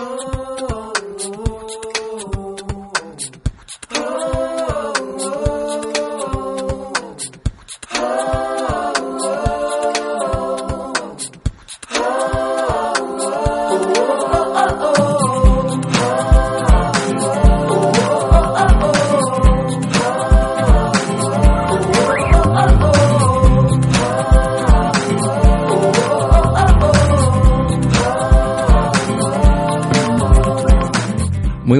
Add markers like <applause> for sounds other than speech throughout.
Muy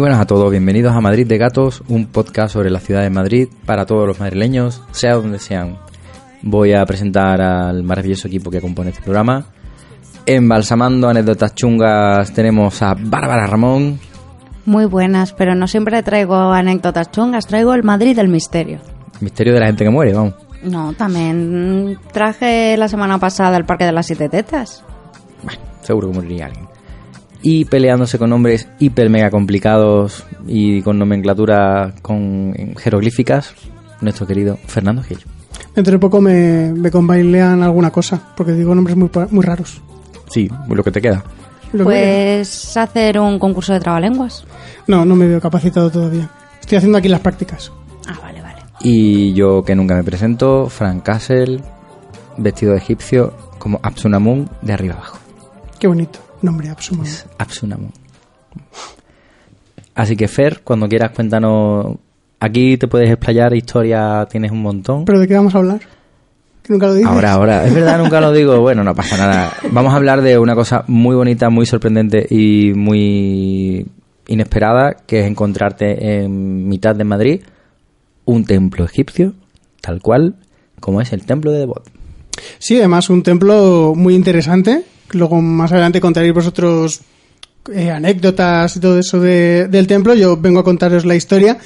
buenas a todos, bienvenidos a Madrid de Gatos, un podcast sobre la ciudad de Madrid para todos los madrileños, sea donde sean. Voy a presentar al maravilloso equipo que compone este programa. Embalsamando anécdotas chungas tenemos a Bárbara Ramón. Muy buenas, pero no siempre traigo anécdotas chungas, traigo el Madrid del misterio. Misterio de la gente que muere, vamos. No, también traje la semana pasada el Parque de las Siete Tetas. Bueno, seguro que moriría alguien. Y peleándose con nombres hiper mega complicados y con nomenclatura con jeroglíficas, nuestro querido Fernando Gil. Dentro de poco me, me conbailean alguna cosa, porque digo nombres muy, pa- muy raros. Sí, lo que te queda. Lo que- Pues hacer un concurso de trabalenguas. No, no me veo capacitado todavía. Estoy haciendo aquí las prácticas. Ah, vale, vale. Y yo que nunca me presento, Frank Castle, vestido de egipcio, como Absunamun de arriba abajo. Qué bonito. Nombre. Así que Fer, cuando quieras cuéntanos... Aquí te puedes explayar, historia tienes un montón. ¿Pero de qué vamos a hablar? Que nunca lo dices. Ahora, ahora, es verdad, nunca lo digo. <laughs> Bueno, no pasa nada. Vamos a hablar de una cosa muy bonita, muy sorprendente y muy inesperada, que es encontrarte en mitad de Madrid un templo egipcio, tal cual como es el templo de Debod. Sí, además un templo muy interesante. Luego más adelante contaréis vosotros eh, anécdotas y todo eso de- del templo. Yo vengo a contaros la historia.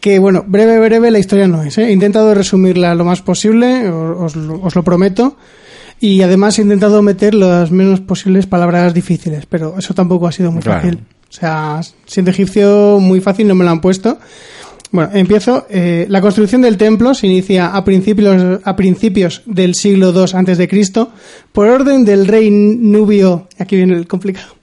Que bueno, breve, breve la historia no es. ¿eh? He intentado resumirla lo más posible, os, lo- os lo prometo. Y además he intentado meter las menos posibles palabras difíciles, pero eso tampoco ha sido muy Claro. fácil. O sea, siendo egipcio muy fácil no me lo han puesto. Bueno, empiezo. Eh, la construcción del templo se inicia a principios, a principios del siglo II Cristo por orden del rey nubio. Aquí viene el complicado.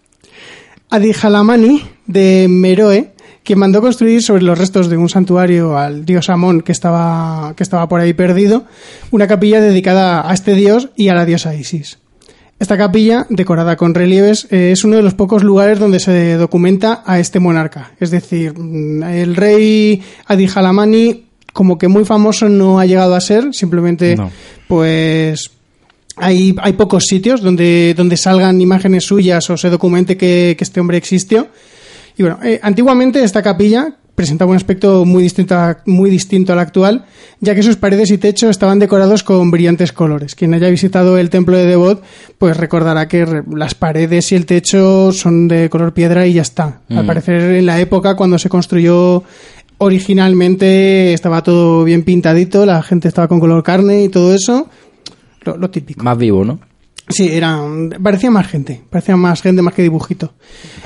Adijalamani de Meroe, quien mandó construir sobre los restos de un santuario al dios Amón que estaba, que estaba por ahí perdido, una capilla dedicada a este dios y a la diosa Isis. Esta capilla, decorada con relieves, eh, es uno de los pocos lugares donde se documenta a este monarca. Es decir, mm, el rey Adijalamani, como que muy famoso no ha llegado a ser, simplemente, No. pues, hay, hay pocos sitios donde, donde salgan imágenes suyas o se documente que, que este hombre existió. Y bueno, eh, antiguamente esta capilla presentaba un aspecto muy distinto, a- muy distinto al actual, ya que sus paredes y techo estaban decorados con brillantes colores. Quien haya visitado el templo de Devot, pues recordará que las paredes y el techo son de color piedra y ya está. Al Mm. parecer en la época cuando se construyó originalmente estaba todo bien pintadito, la gente estaba con color carne y todo eso. Lo, lo típico. Más vivo, ¿no? Sí, era, parecía más gente, parecía más gente más que dibujito.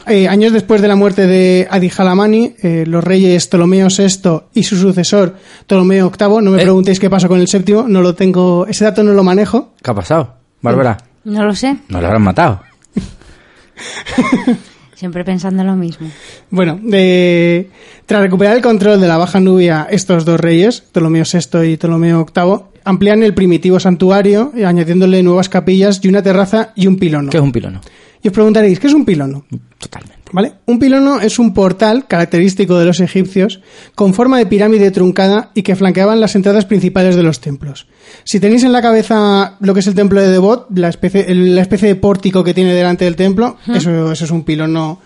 Eh, años después de la muerte de Adijalamani, eh, los reyes Ptolomeo VI y su sucesor Ptolomeo VIII, no me Eh. preguntéis qué pasó con el séptimo, no lo tengo, ese dato no lo manejo. ¿Qué ha pasado? Bárbara, No lo sé, no lo habrán matado. <laughs> siempre pensando lo mismo. Bueno, de- tras recuperar el control de la Baja Nubia, estos dos reyes, Ptolomeo VI y Ptolomeo VIII, amplían el primitivo santuario, eh, añadiéndole nuevas capillas y una terraza y un pilono. ¿Qué es un pilono? Y os preguntaréis, ¿qué es un pilono? Totalmente. ¿Vale? Un pilono es un portal característico de los egipcios con forma de pirámide truncada y que flanqueaban las entradas principales de los templos. Si tenéis en la cabeza lo que es el templo de Devot, la especie, la especie de pórtico que tiene delante del templo, eso, eso es un pilono.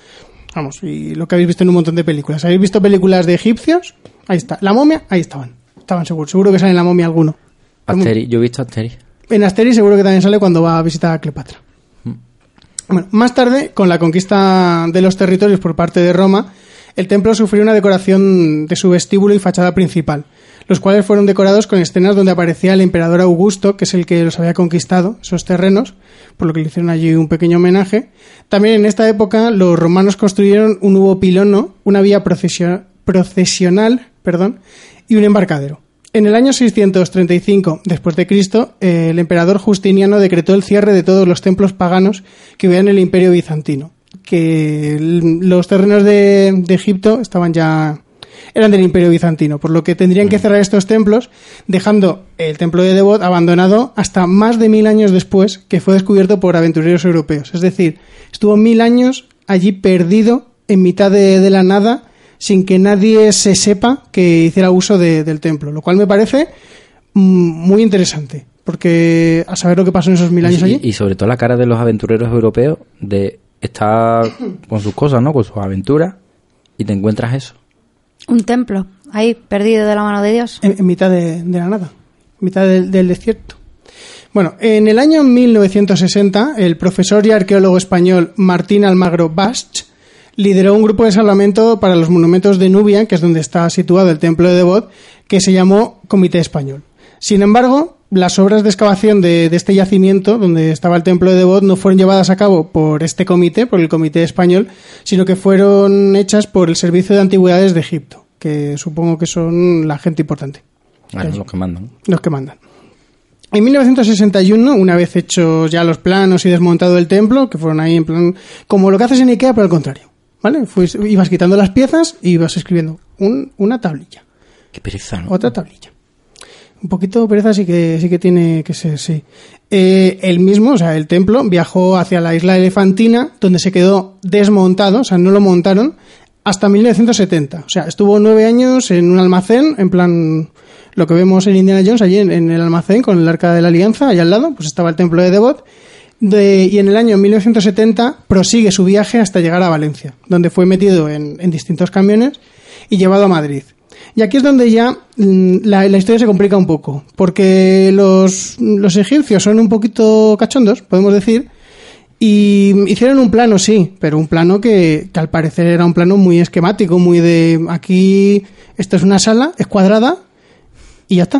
Vamos, y lo que habéis visto en un montón de películas. ¿Habéis visto películas de egipcios? Ahí está. La momia, ahí estaban. Estaban seguros. Seguro que sale en la momia alguno. Asteri, yo he visto Asteri. En Asterix seguro que también sale cuando va a visitar a Cleopatra. Bueno, más tarde, con la conquista de los territorios por parte de Roma, el templo sufrió una decoración de su vestíbulo y fachada principal, los cuales fueron decorados con escenas donde aparecía el emperador Augusto, que es el que los había conquistado, esos terrenos, por lo que le hicieron allí un pequeño homenaje. También en esta época los romanos construyeron un nuevo pilono, una vía procesio- procesional perdón, y un embarcadero. En el año 635 después de Cristo, eh, el emperador Justiniano decretó el cierre de todos los templos paganos que en el Imperio bizantino, que los terrenos de, de Egipto estaban ya eran del Imperio bizantino, por lo que tendrían que cerrar estos templos, dejando el templo de Devot abandonado hasta más de mil años después, que fue descubierto por aventureros europeos. Es decir, estuvo mil años allí perdido en mitad de, de la nada, sin que nadie se sepa que hiciera uso de- del templo, lo cual me parece mm, muy interesante, porque a saber lo que pasó en esos mil años allí. Y, y sobre todo la cara de los aventureros europeos de estar <coughs> con sus cosas, ¿no? Con sus aventuras y te encuentras eso. Un templo, ahí, perdido de la mano de Dios. en, en mitad de, de la nada, en mitad del, del desierto. Bueno, en el año 1960, el profesor y arqueólogo español Martín Almagro Bast lideró un grupo de salvamento para los monumentos de Nubia, que es donde está situado el templo de Devot, que se llamó Comité Español. Sin embargo, las obras de excavación de, de este yacimiento, donde estaba el templo de Devot, no fueron llevadas a cabo por este comité, por el Comité Español, sino que fueron hechas por el Servicio de Antigüedades de Egipto, que supongo que son la gente importante Bueno, Sí. los que mandan. los que mandan. En 1961, una vez hechos ya los planos y desmontado el templo, que fueron ahí en plan, como lo que haces en Ikea, pero al contrario, ¿vale? Fuis- ibas quitando las piezas y ibas escribiendo un- una tablilla, Qué pereza, ¿no? otra tablilla. Un poquito pereza sí que, sí que tiene que ser, sí. Eh, el mismo, o sea, el templo, viajó hacia la isla elefantina, donde se quedó desmontado, o sea, no lo montaron, hasta 1970. O sea, estuvo nueve años en un almacén, en plan, lo que vemos en Indiana Jones, allí en, en el almacén con el arca de la alianza, allá al lado, pues estaba el templo de Devot. De- y en el año 1970 prosigue su viaje hasta llegar a Valencia, donde fue metido en, en distintos camiones y llevado a Madrid. Y aquí es donde ya mm, la, la historia se complica un poco, porque los, los egipcios son un poquito cachondos, podemos decir, y hicieron un plano, sí, pero un plano que, que al parecer era un plano muy esquemático, muy de aquí, esto es una sala, es cuadrada y ya está.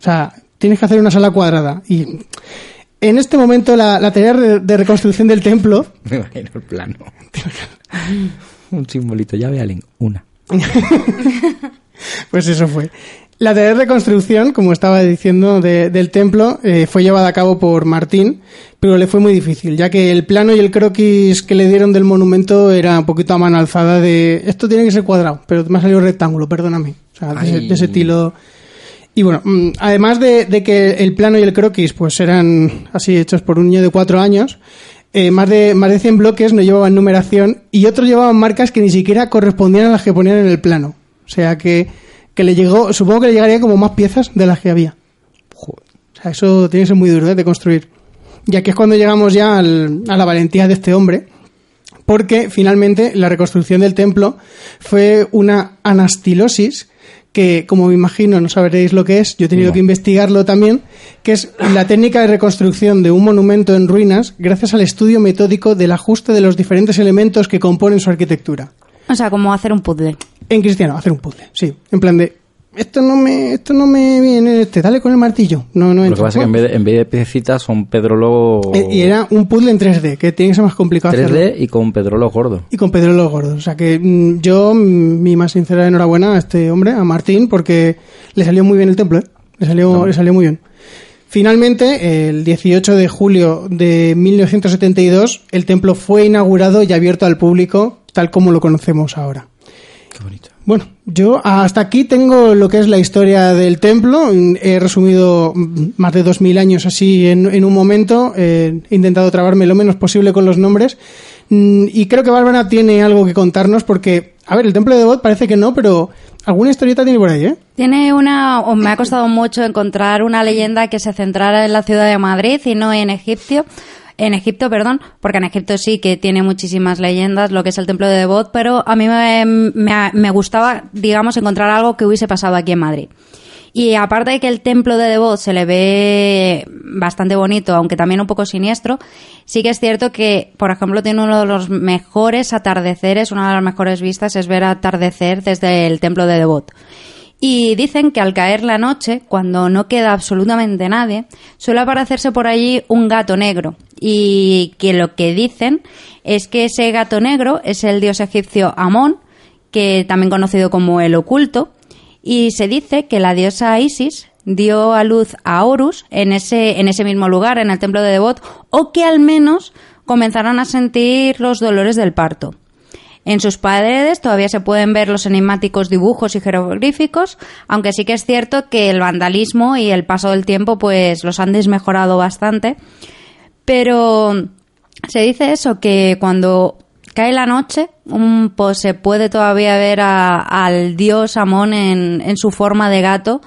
O sea, tienes que hacer una sala cuadrada. Y en este momento la, la tarea de, reconstrucción del templo <laughs> Me imagino el plano. <laughs> Un simbolito, llave Allen, una. <laughs> Pues eso fue. La tarea de reconstrucción, como estaba diciendo, de- del templo eh, fue llevada a cabo por Martín, pero le fue muy difícil, ya que el plano y el croquis que le dieron del monumento era un poquito a mano alzada de esto tiene que ser cuadrado, pero me ha salido rectángulo, perdóname. O sea, de de ese estilo. Y bueno, mm, además de, de que el plano y el croquis pues eran así hechos por un niño de cuatro años, eh, más, de, más de 100 bloques no llevaban numeración y otros llevaban marcas que ni siquiera correspondían a las que ponían en el plano. O sea que, que le llegó, supongo que le llegaría como más piezas de las que había. Joder. O sea, eso tiene que ser muy duro ¿eh? de construir. Y aquí es cuando llegamos ya al- a la valentía de este hombre, porque finalmente la reconstrucción del templo fue una anastilosis que, como me imagino, no sabréis lo que es, yo he tenido No. que investigarlo también, que es la técnica de reconstrucción de un monumento en ruinas gracias al estudio metódico del ajuste de los diferentes elementos que componen su arquitectura. O sea, como hacer un puzzle. En cristiano, hacer un puzzle, sí. En plan de, esto no me, esto no me viene, este, dale con el martillo. No, no Lo que pasa es que en vez de, en vez de piecitas son pedrolos Eh, Y era un puzzle en 3D, que tiene que ser más complicado 3D hacerlo. y con pedrolos gordos. Y con Pedro los Gordos. O sea que mm, yo, mi más sincera enhorabuena a este hombre, a Martín, porque le salió muy bien el templo, ¿eh? Le salió, le salió muy bien. Finalmente, el 18 de julio de 1972, el templo fue inaugurado y abierto al público, tal como lo conocemos ahora. Bueno, yo hasta aquí tengo lo que es la historia del templo. He resumido más de 2.000 años así en, un momento. He intentado trabarme lo menos posible con los nombres. Mm, Y creo que Bárbara tiene algo que contarnos porque, a ver, el templo de Devot parece que no, pero alguna historieta tiene por ahí, ¿eh? Tiene una, o me ha costado mucho encontrar una leyenda que se centrara en la ciudad de Madrid y no en Egipto. En Egipto, perdón, porque en Egipto sí que tiene muchísimas leyendas, lo que es el templo de Devot, pero a mí me, me- me gustaba, digamos, encontrar algo que hubiese pasado aquí en Madrid. Y aparte de que el templo de Devot se le ve bastante bonito, aunque también un poco siniestro, sí que es cierto que, por ejemplo, tiene uno de los mejores atardeceres, una de las mejores vistas es ver atardecer desde el templo de Devot. Y dicen que al caer la noche, cuando no queda absolutamente nadie, suele aparecerse por allí un gato negro. Y que lo que dicen es que ese gato negro es el dios egipcio Amón, que también conocido como el oculto, y se dice que la diosa Isis dio a luz a Horus en ese, en ese mismo lugar, en el templo de Devot, o que al menos comenzaron a sentir los dolores del parto. En sus paredes todavía se pueden ver los enigmáticos dibujos y jeroglíficos, aunque sí que es cierto que el vandalismo y el paso del tiempo pues los han desmejorado bastante. Pero se dice eso, que cuando cae la noche, pues se puede todavía ver al dios Amón en, su forma de gato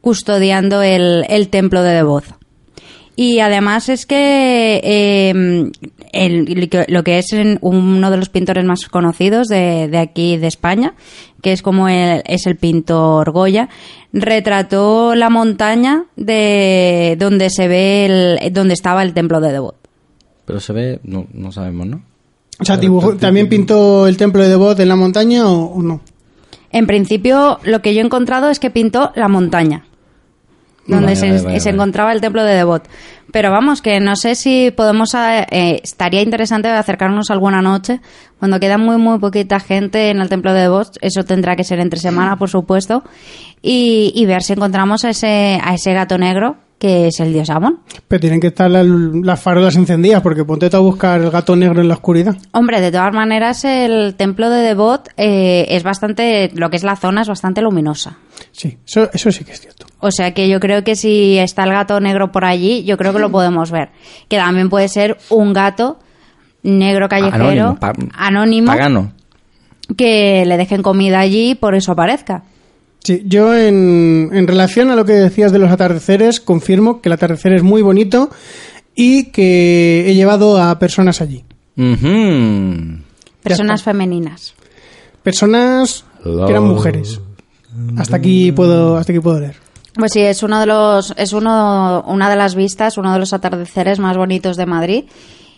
custodiando el, templo de Devoz. Y además es que lo que es uno de los pintores más conocidos de, aquí de España, que es como es el pintor Goya, retrató la montaña de donde se ve el, donde estaba el templo de Devot. Pero se ve, no, no sabemos, ¿no? O sea, ¿también pintó el templo de Devot en la montaña o, no? En principio, lo que yo he encontrado es que pintó la montaña donde se, encontraba el templo de Devot. Pero vamos, que no sé si podemos. Eh, estaría interesante acercarnos alguna noche, cuando queda muy, muy poquita gente en el templo de Devot. Eso tendrá que ser entre semana, por supuesto. Y, y ver si encontramos a ese, a ese gato negro que es el dios Amon. Pero tienen que estar las, farolas encendidas, porque ponte a buscar el gato negro en la oscuridad. Hombre, de todas maneras, el templo de Devot eh, es bastante, lo que es la zona es bastante luminosa. Sí, eso, eso sí que es cierto. O sea que yo creo que si está el gato negro por allí, yo creo que lo podemos ver. Que también puede ser un gato negro callejero, anónimo, anónimo pagano. que le dejen comida allí y por eso aparezca. Sí, yo en, en, relación a lo que decías de los atardeceres, confirmo que el atardecer es muy bonito y que he llevado a personas allí. Personas femeninas. Personas que eran mujeres. Hasta aquí puedo, hasta aquí puedo leer. Pues sí, es uno de los, es uno, una de las vistas, uno de los atardeceres más bonitos de Madrid.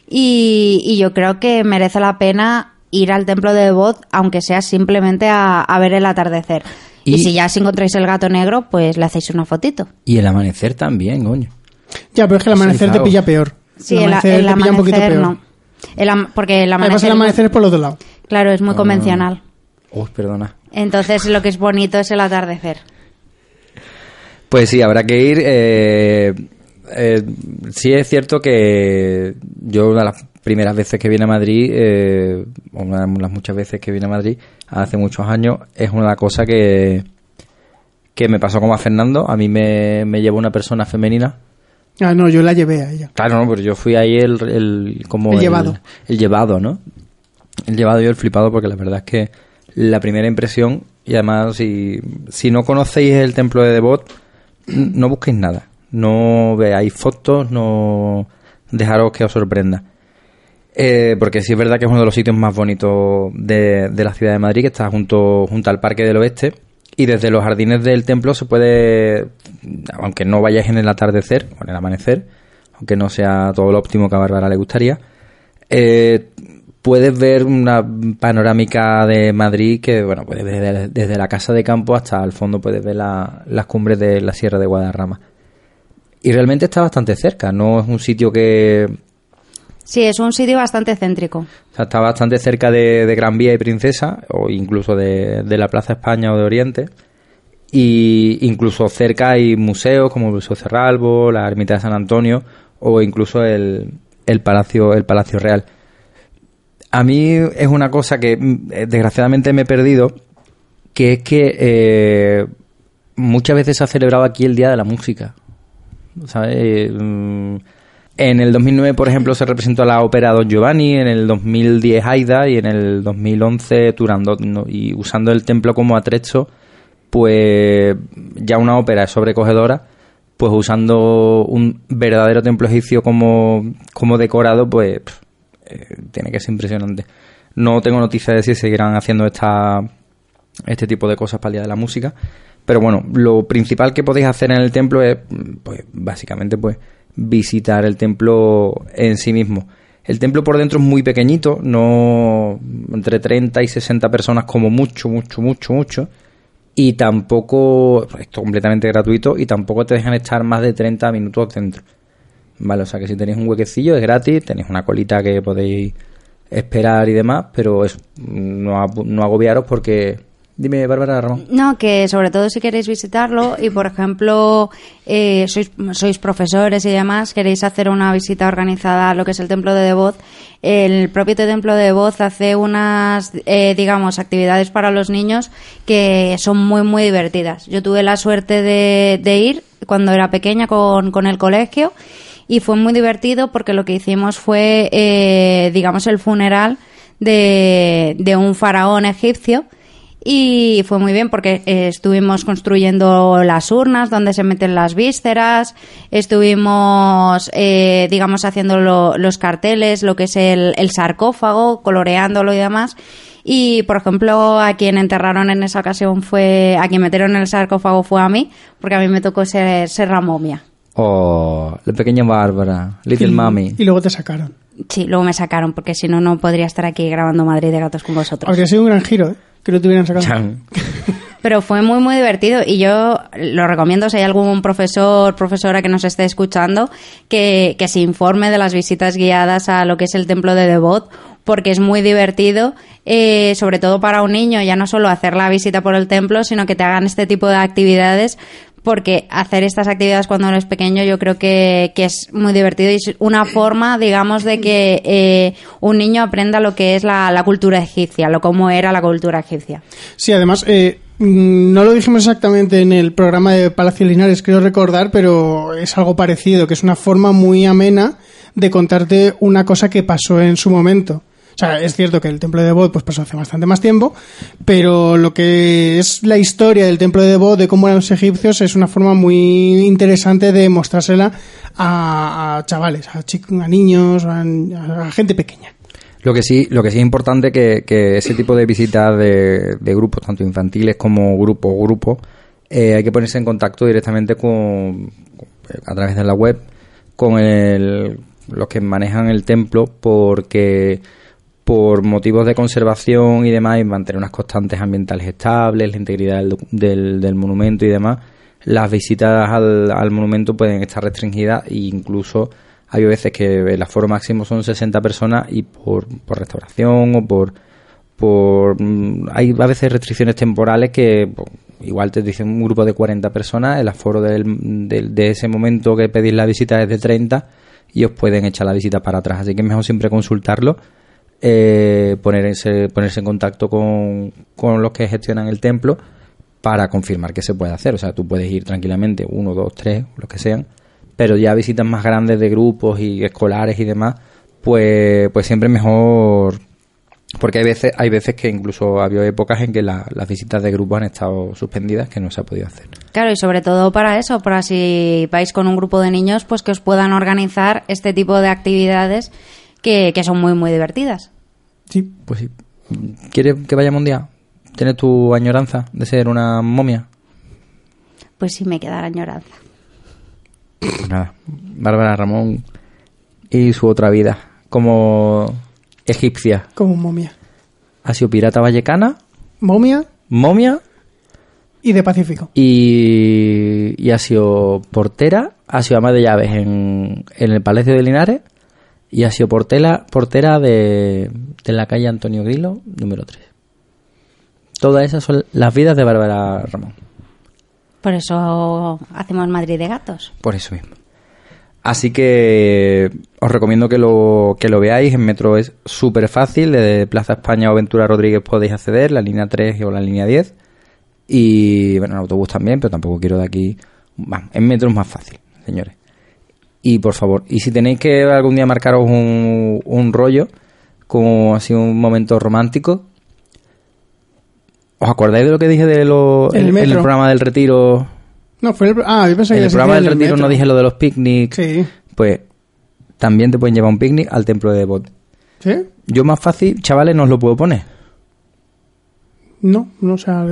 Y, y yo creo que merece la pena ir al templo de Voz, aunque sea simplemente a, a ver el atardecer. Y, si ya si encontráis el gato negro, pues le hacéis una fotito. Y el amanecer también, coño. Ya, pero es que el amanecer te pilla peor. Sí, el amanecer, te pilla un poquito peor. no. porque el amanecer... Además, el amanecer es por el otro lado. Claro, es muy ah. convencional. Uy, perdona. Entonces, lo que es bonito es el atardecer. Pues sí, habrá que ir. Eh, eh, sí es cierto que yo una de las primeras veces que vine a Madrid, eh, una de las muchas veces que vine a Madrid, hace muchos años, es una cosa que, que me pasó como a Fernando. A mí me, me llevó una persona femenina. Ah, no, yo la llevé a ella. Claro, no, pero yo fui ahí el, el como el, llevado. El llevado, ¿no? El llevado y el flipado porque la verdad es que la primera impresión, y además si, si no conocéis el templo de Devot, no busquéis nada. No veáis fotos, no dejaros que os sorprenda. Eh, porque sí es verdad que es uno de los sitios más bonitos de, la ciudad de Madrid, que está junto, junto al Parque del Oeste. Y desde los jardines del templo se puede, aunque no vayáis en el atardecer o en el amanecer, aunque no sea todo lo óptimo que a Bárbara le gustaría, eh, puedes ver una panorámica de Madrid que, bueno, puedes ver desde, la casa de campo hasta el fondo, puedes ver las cumbres de la Sierra de Guadarrama. Y realmente está bastante cerca, no es un sitio que, Sí, es un sitio bastante céntrico. está bastante cerca de, Gran Vía y Princesa, o incluso de, la Plaza España o de Oriente. Y incluso cerca hay museos como el Museo Cerralbo, la Ermita de San Antonio o incluso el, el, Palacio, el Palacio Real. A mí es una cosa que mm, desgraciadamente me he perdido, que es que eh, muchas veces se ha celebrado aquí el Día de la Música. ¿Sabes? Mm, en el 2009, por ejemplo, se representó la ópera Don Giovanni, en el 2010 Aida y en el 2011 Turandot. Y usando el templo como atrecho, pues ya una ópera sobrecogedora, pues usando un verdadero templo egipcio como, como decorado, pues eh, tiene que ser impresionante. No tengo noticia de si seguirán haciendo esta este tipo de cosas para el Día de la Música. Pero bueno, lo principal que podéis hacer en el templo es, pues, básicamente, pues, visitar el templo en sí mismo. El templo por dentro es muy pequeñito, no entre 30 y 60 personas como mucho, mucho, mucho, mucho. Y tampoco, es completamente gratuito y tampoco te dejan estar más de 30 minutos dentro. Vale, o sea que si tenéis un huequecillo es gratis, tenéis una colita que podéis esperar y demás, pero eso, no, no agobiaros porque Dime, Bárbara Ramón. No, que sobre todo si queréis visitarlo y, por ejemplo, eh, sois, sois profesores y demás, queréis hacer una visita organizada a lo que es el Templo de Devoz, el propio Templo de Devoz hace unas, eh, digamos, actividades para los niños que son muy, muy divertidas. Yo tuve la suerte de, de ir cuando era pequeña con, con el colegio y fue muy divertido porque lo que hicimos fue, eh, digamos, el funeral de, de un faraón egipcio y fue muy bien porque eh, estuvimos construyendo las urnas donde se meten las vísceras, estuvimos, eh, digamos, haciendo los carteles, lo que es el, el, sarcófago, coloreándolo y demás. Y, por ejemplo, a quien enterraron en esa ocasión fue, a quien metieron en el sarcófago fue a mí, porque a mí me tocó ser, ser la momia. Oh, la pequeña Bárbara, Little Mami. Y luego te sacaron. Sí, luego me sacaron, porque si no, no podría estar aquí grabando Madrid de Gatos con vosotros. Habría sido un gran giro, ¿eh? que lo tuvieran sacado. <laughs> Pero fue muy, muy divertido y yo lo recomiendo si hay algún profesor, profesora que nos esté escuchando, que, que se informe de las visitas guiadas a lo que es el templo de Devot, porque es muy divertido, eh, sobre todo para un niño, ya no solo hacer la visita por el templo, sino que te hagan este tipo de actividades porque hacer estas actividades cuando eres pequeño yo creo que, que es muy divertido y es una forma, digamos, de que eh, un niño aprenda lo que es la, la, cultura egipcia, lo cómo era la cultura egipcia. Sí, además, eh, mm, no lo dijimos exactamente en el programa de Palacio Linares, creo recordar, pero es algo parecido, que es una forma muy amena de contarte una cosa que pasó en su momento. O sea, es cierto que el templo de Devot pues pasó hace bastante más tiempo, pero lo que es la historia del templo de Devot, de cómo eran los egipcios, es una forma muy interesante de mostrársela a, chavales, a, a niños, a, gente pequeña. Lo que sí, lo que sí es importante que, que ese tipo de visitas de, grupos, tanto infantiles como grupo grupo, eh, hay que ponerse en contacto directamente con, a través de la web, con el, los que manejan el templo, porque por motivos de conservación y demás, y mantener unas constantes ambientales estables, la integridad del, del, del monumento y demás, las visitas al, al, monumento pueden estar restringidas e incluso hay veces que el aforo máximo son 60 personas y por, restauración o por por hay a veces restricciones temporales que pues, igual te dicen un grupo de 40 personas, el aforo del, del, de ese momento que pedís la visita es de 30 y os pueden echar la visita para atrás, así que es mejor siempre consultarlo eh, ponerse, ponerse en contacto con, con, los que gestionan el templo para confirmar que se puede hacer. O sea, tú puedes ir tranquilamente, uno, dos, tres, los que sean, pero ya visitas más grandes de grupos y escolares y demás, pues, pues siempre mejor. Porque hay veces, hay veces que incluso ha habido épocas en que la, las visitas de grupos han estado suspendidas, que no se ha podido hacer. Claro, y sobre todo para eso, para si vais con un grupo de niños, pues que os puedan organizar este tipo de actividades que, que son muy, muy divertidas. Sí, pues sí. ¿Quieres que vayamos un día? ¿Tienes tu añoranza de ser una momia? Pues sí, me queda la añoranza. Pues nada, Bárbara Ramón y su otra vida como egipcia. Como momia. Ha sido pirata vallecana. Momia. Momia. Y de Pacífico. Y, y ha sido portera, ha sido ama de llaves en, en el Palacio de Linares y ha sido portera, portera de, de la calle Antonio Grillo, número 3. Todas esas son las vidas de Bárbara Ramón. Por eso hacemos Madrid de gatos. Por eso mismo. Así que os recomiendo que lo, que lo veáis. En metro es súper fácil. Desde Plaza España o Ventura Rodríguez podéis acceder, la línea 3 o la línea 10. Y bueno, en autobús también, pero tampoco quiero de aquí. Bueno, en metro es más fácil, señores. Y por favor, y si tenéis que algún día marcaros un, un rollo, como así un momento romántico, ¿os acordáis de lo que dije de lo, El el programa del retiro? No, fue el, ah, yo pensé En que el programa del retiro metro. no dije lo de los picnics. Sí. Pues también te pueden llevar un picnic al templo de Devot. ¿Sí? Yo más fácil, chavales, no os lo puedo poner. No, no, o sea,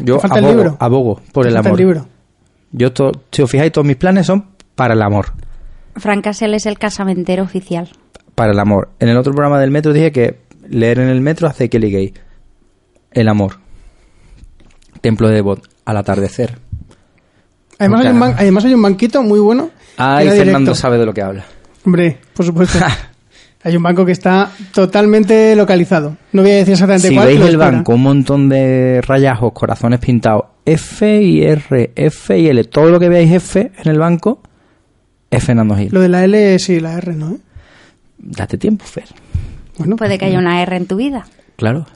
Yo falta abogo, el libro. abogo por el amor. libro. Yo, to- si os fijáis, todos mis planes son para el amor. Frank Castle es el casamentero oficial. Para el amor. En el otro programa del metro dije que leer en el metro hace Kelly Gay. El amor. Templo de Devot. Al atardecer. Además, hay un, Nunca- ban- además hay un banquito muy bueno. que Ay, Fernando directo. sabe de lo que habla. Hombre, por supuesto. <laughs> hay un banco que está totalmente localizado. No voy a decir exactamente Si cuál. veis pero el espera. banco, un montón de rayajos, corazones pintados, F y R, F y L, todo lo que veáis F en el banco es Fernando Gil. Lo de la L, sí, la R, ¿no? ¿Eh? Date tiempo, Fer. Bueno, Puede que haya una R en tu vida. Claro.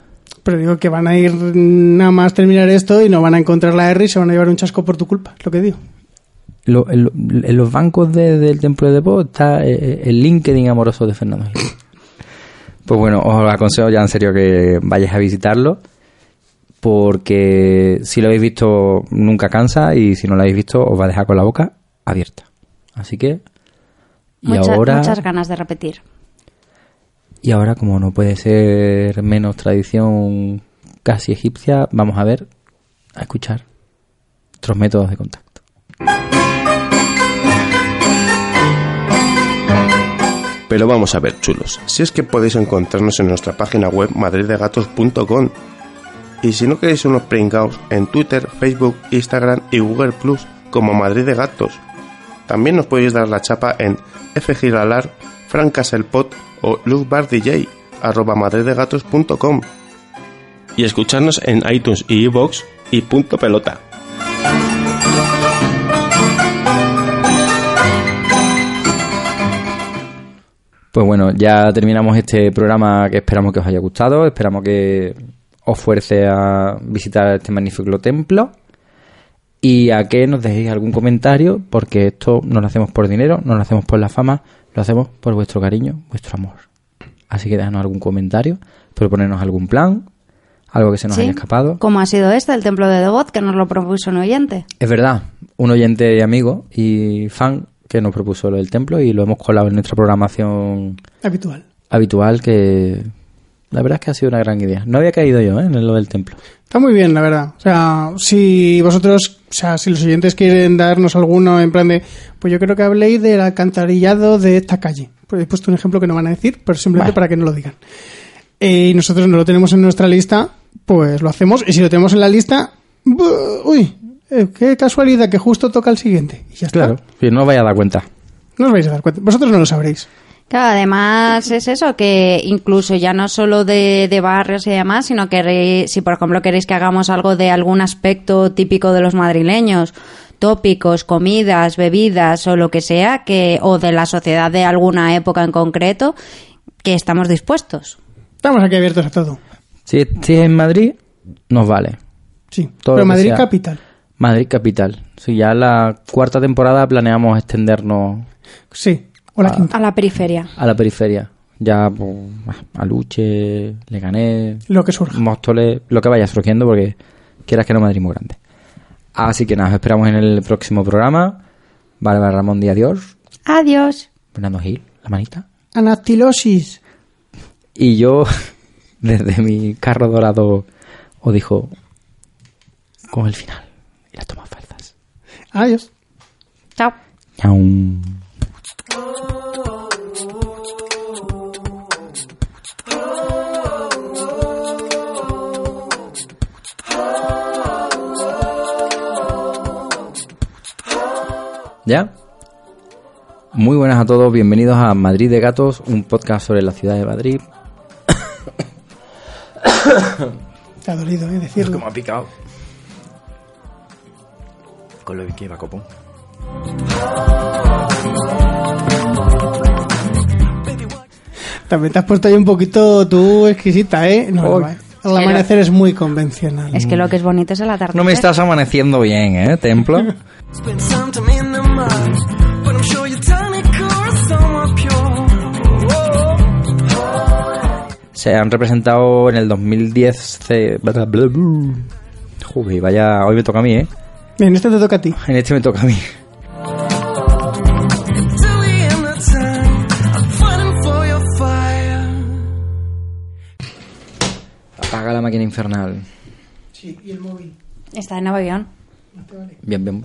pero digo que van a ir nada más terminar esto y no van a encontrar la R y se van a llevar un chasco por tu culpa, es lo que digo. Lo- en, lo- en los bancos de- del Templo de Devot está eh, el LinkedIn amoroso de Fernando Gil. Pues bueno, os aconsejo ya en serio que vayáis a visitarlo porque si lo habéis visto nunca cansa y si no lo habéis visto os va a dejar con la boca abierta. Así que y Mucha- ahora Muchas ganas de repetir. y ahora como no puede ser menos tradición casi egipcia, vamos a ver a escuchar otros métodos de contacto. Pero vamos a ver, chulos, si es que podéis encontrarnos en nuestra página web madriddegatos.com y si no queréis unos pringaos en Twitter, Facebook, Instagram y Google Plus como Madrid de Gatos. También nos podéis dar la chapa en fgiralar, francaselpot o luzbardj arroba madriddegatos.com y escucharnos en iTunes y iVoox y punto pelota. Pues bueno, ya terminamos este programa que esperamos que os haya gustado, esperamos que os fuerce a visitar este magnífico templo y a que nos dejéis algún comentario, porque esto no lo hacemos por dinero, no lo hacemos por la fama, lo hacemos por vuestro cariño, vuestro amor. Así que déjanos algún comentario, proponernos algún plan, algo que se nos ¿Sí? haya escapado. Como ha sido este, el templo de Devot, que nos lo propuso un oyente. Es verdad, un oyente y amigo y fan que nos propuso lo del templo y lo hemos colado en nuestra programación Habitual. habitual que la verdad es que ha sido una gran idea. No había caído yo ¿eh? en lo del templo. Está muy bien, la verdad. O sea, si vosotros, o sea, si los oyentes quieren darnos alguno en plan de, pues yo creo que habléis del alcantarillado de esta calle. Pues he puesto un ejemplo que no van a decir, pero simplemente Vale. para que no lo digan. Eh, y nosotros no lo tenemos en nuestra lista, pues lo hacemos. Y si lo tenemos en la lista, uy, eh, qué casualidad que justo toca el siguiente. Y ya está. Claro, que no os vaya a dar cuenta. No os vais a dar cuenta. Vosotros no lo sabréis. Claro, además <laughs> es eso, que incluso ya no solo de, de barrios y demás, sino que re- si por ejemplo queréis que hagamos algo de algún aspecto típico de los madrileños, tópicos, comidas, bebidas o lo que sea, que o de la sociedad de alguna época en concreto, que estamos dispuestos. Estamos aquí abiertos a todo. Si, si es en Madrid, nos vale. Sí. Todo pero Madrid sea. capital. Madrid capital. Si ya la cuarta temporada planeamos extendernos Sí. O la quinta. A la periferia. a la periferia. Ya pues, Aluche, Leganés, Lo que surja. Móstoles, lo que vaya surgiendo porque quieras que no Madrid muy grande. Así que nada, os esperamos en el próximo programa. Bárbara Ramón Díaz Dios, Adiós. Fernando Gil, la manita. Anactilosis. Y yo, <laughs> desde mi carro dorado, os dijo con el final y las tomas falsas. Adiós. Chao. Chao. ¿Ya? Muy buenas a todos, bienvenidos a Madrid de Gatos, un podcast sobre la ciudad de Madrid. <coughs> Te ha dolido, ¿eh? Decirlo. ha picado. Con lo que iba copón. También te has puesto ahí un poquito tú exquisita, ¿eh? No, no, eh. el amanecer es muy convencional. Es que lo que es bonito es el atardecer. No me estás amaneciendo bien, ¿eh, Templo? <laughs> Se han representado en el 2010. ce- bla, bla, bla, bla. Joder, vaya, hoy me toca a mí, ¿eh? Bien, este te toca a ti. En este me toca a mí. Apaga la máquina infernal. Sí, y el móvil. Está en avión. Bien, bien.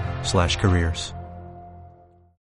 slash careers.